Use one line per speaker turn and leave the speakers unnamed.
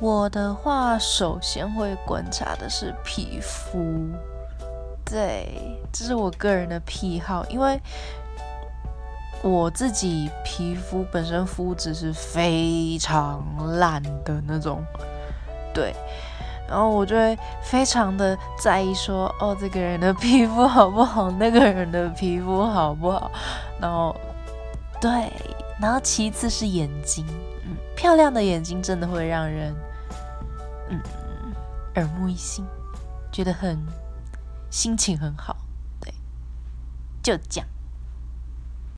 我的话，首先会观察的是皮肤，对，这是我个人的癖好，因为我自己皮肤本身肤质是非常烂的那种，对，然后我就会非常的在意说，哦，这个人的皮肤好不好，那个人的皮肤好不好，然后，对，然后其次是眼睛。漂亮的眼睛真的会让人，嗯，耳目一新，觉得很心情很好，对，就这样。